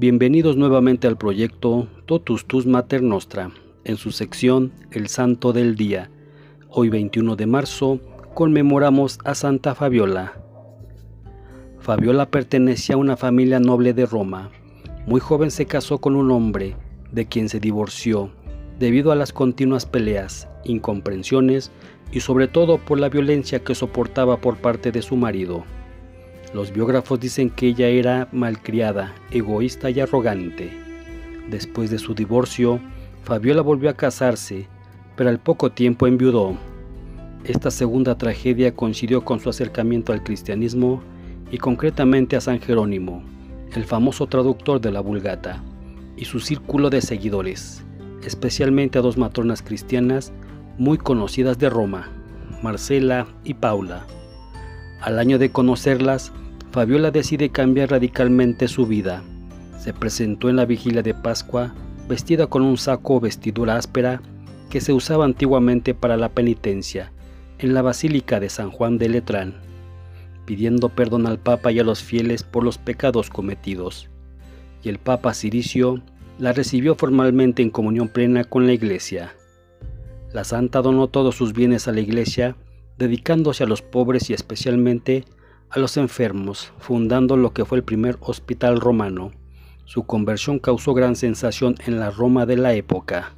Bienvenidos nuevamente al proyecto Totus Tus Mater Nostra, en su sección El Santo del Día. Hoy 21 de marzo conmemoramos a Santa Fabiola. Fabiola pertenecía a una familia noble de Roma. Muy joven se casó con un hombre, de quien se divorció, debido a las continuas peleas, incomprensiones y sobre todo por la violencia que soportaba por parte de su marido. Los biógrafos dicen que ella era malcriada, egoísta y arrogante. Después de su divorcio, Fabiola volvió a casarse, pero al poco tiempo enviudó. Esta segunda tragedia coincidió con su acercamiento al cristianismo y concretamente a San Jerónimo, el famoso traductor de la Vulgata, y su círculo de seguidores, especialmente a dos matronas cristianas muy conocidas de Roma, Marcela y Paula. Al año de conocerlas, Fabiola decide cambiar radicalmente su vida. Se presentó en la vigilia de Pascua vestida con un saco o vestidura áspera que se usaba antiguamente para la penitencia en la Basílica de San Juan de Letrán, pidiendo perdón al Papa y a los fieles por los pecados cometidos. Y el Papa Ciricio la recibió formalmente en comunión plena con la Iglesia. La santa donó todos sus bienes a la iglesia, dedicándose a los pobres y especialmente a los enfermos, fundando lo que fue el primer hospital romano. Su conversión causó gran sensación en la Roma de la época.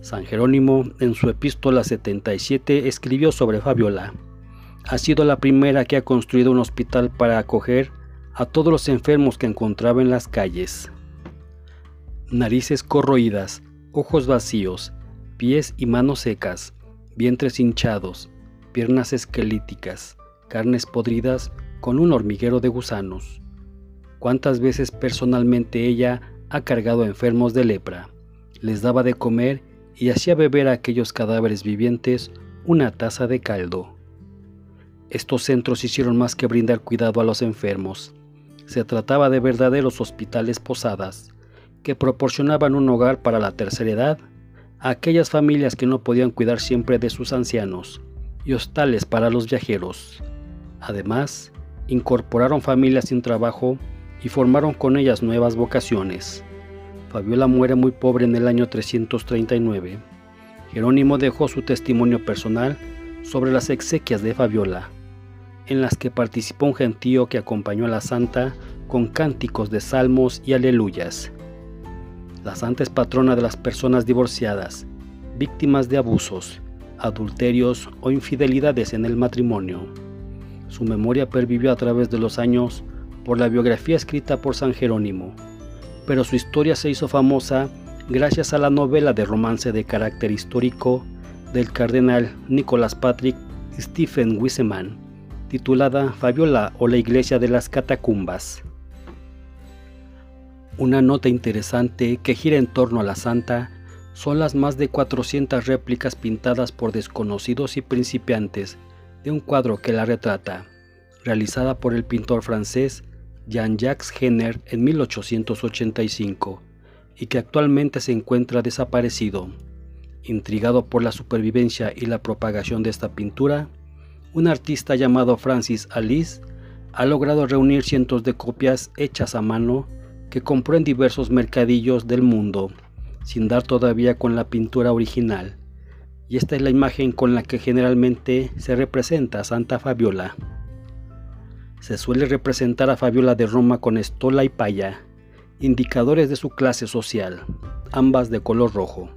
San Jerónimo, en su epístola 77, escribió sobre Fabiola. Ha sido la primera que ha construido un hospital para acoger a todos los enfermos que encontraba en las calles. Narices corroídas, ojos vacíos, pies y manos secas, vientres hinchados, piernas esquelíticas, carnes podridas con un hormiguero de gusanos. ¿Cuántas veces personalmente ella ha cargado a enfermos de lepra? Les daba de comer y hacía beber a aquellos cadáveres vivientes una taza de caldo. Estos centros hicieron más que brindar cuidado a los enfermos. Se trataba de verdaderos hospitales posadas, que proporcionaban un hogar para la tercera edad a aquellas familias que no podían cuidar siempre de sus ancianos y hostales para los viajeros. Además, incorporaron familias sin trabajo y formaron con ellas nuevas vocaciones. Fabiola muere muy pobre en el año 339. Jerónimo dejó su testimonio personal sobre las exequias de Fabiola, en las que participó un gentío que acompañó a la santa con cánticos de salmos y aleluyas. La santa es patrona de las personas divorciadas, víctimas de abusos, adulterios o infidelidades en el matrimonio. Su memoria pervivió a través de los años por la biografía escrita por San Jerónimo, pero su historia se hizo famosa gracias a la novela de romance de carácter histórico del cardenal Nicholas Patrick Stephen Wiseman, titulada Fabiola o la Iglesia de las Catacumbas. Una nota interesante que gira en torno a la santa son las más de 400 réplicas pintadas por desconocidos y principiantes de un cuadro que la retrata, realizada por el pintor francés Jean-Jacques Henner en 1885 y que actualmente se encuentra desaparecido. Intrigado por la supervivencia y la propagación de esta pintura, un artista llamado Francis Alice ha logrado reunir cientos de copias hechas a mano que compró en diversos mercadillos del mundo, sin dar todavía con la pintura original. Y esta es la imagen con la que generalmente se representa a Santa Fabiola. Se suele representar a Fabiola de Roma con estola y paya, indicadores de su clase social, ambas de color rojo.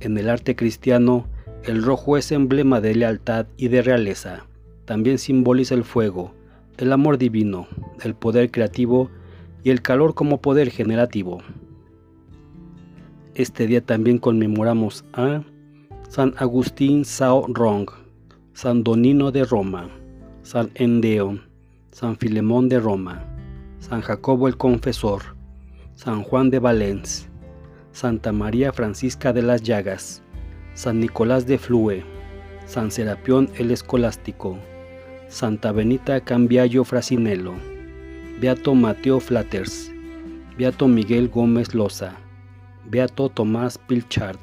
En el arte cristiano, el rojo es emblema de lealtad y de realeza. También simboliza el fuego, el amor divino, el poder creativo y el calor como poder generativo. Este día también conmemoramos a San Agustín Sao Rong, San Donino de Roma, San Endeo, San Filemón de Roma, San Jacobo el Confesor, San Juan de Valens, Santa María Francisca de las Llagas, San Nicolás de Flue, San Serapión el Escolástico, Santa Benita Cambiallo Frasinello, Beato Mateo Flatters, Beato Miguel Gómez Loza, Beato Tomás Pilchard,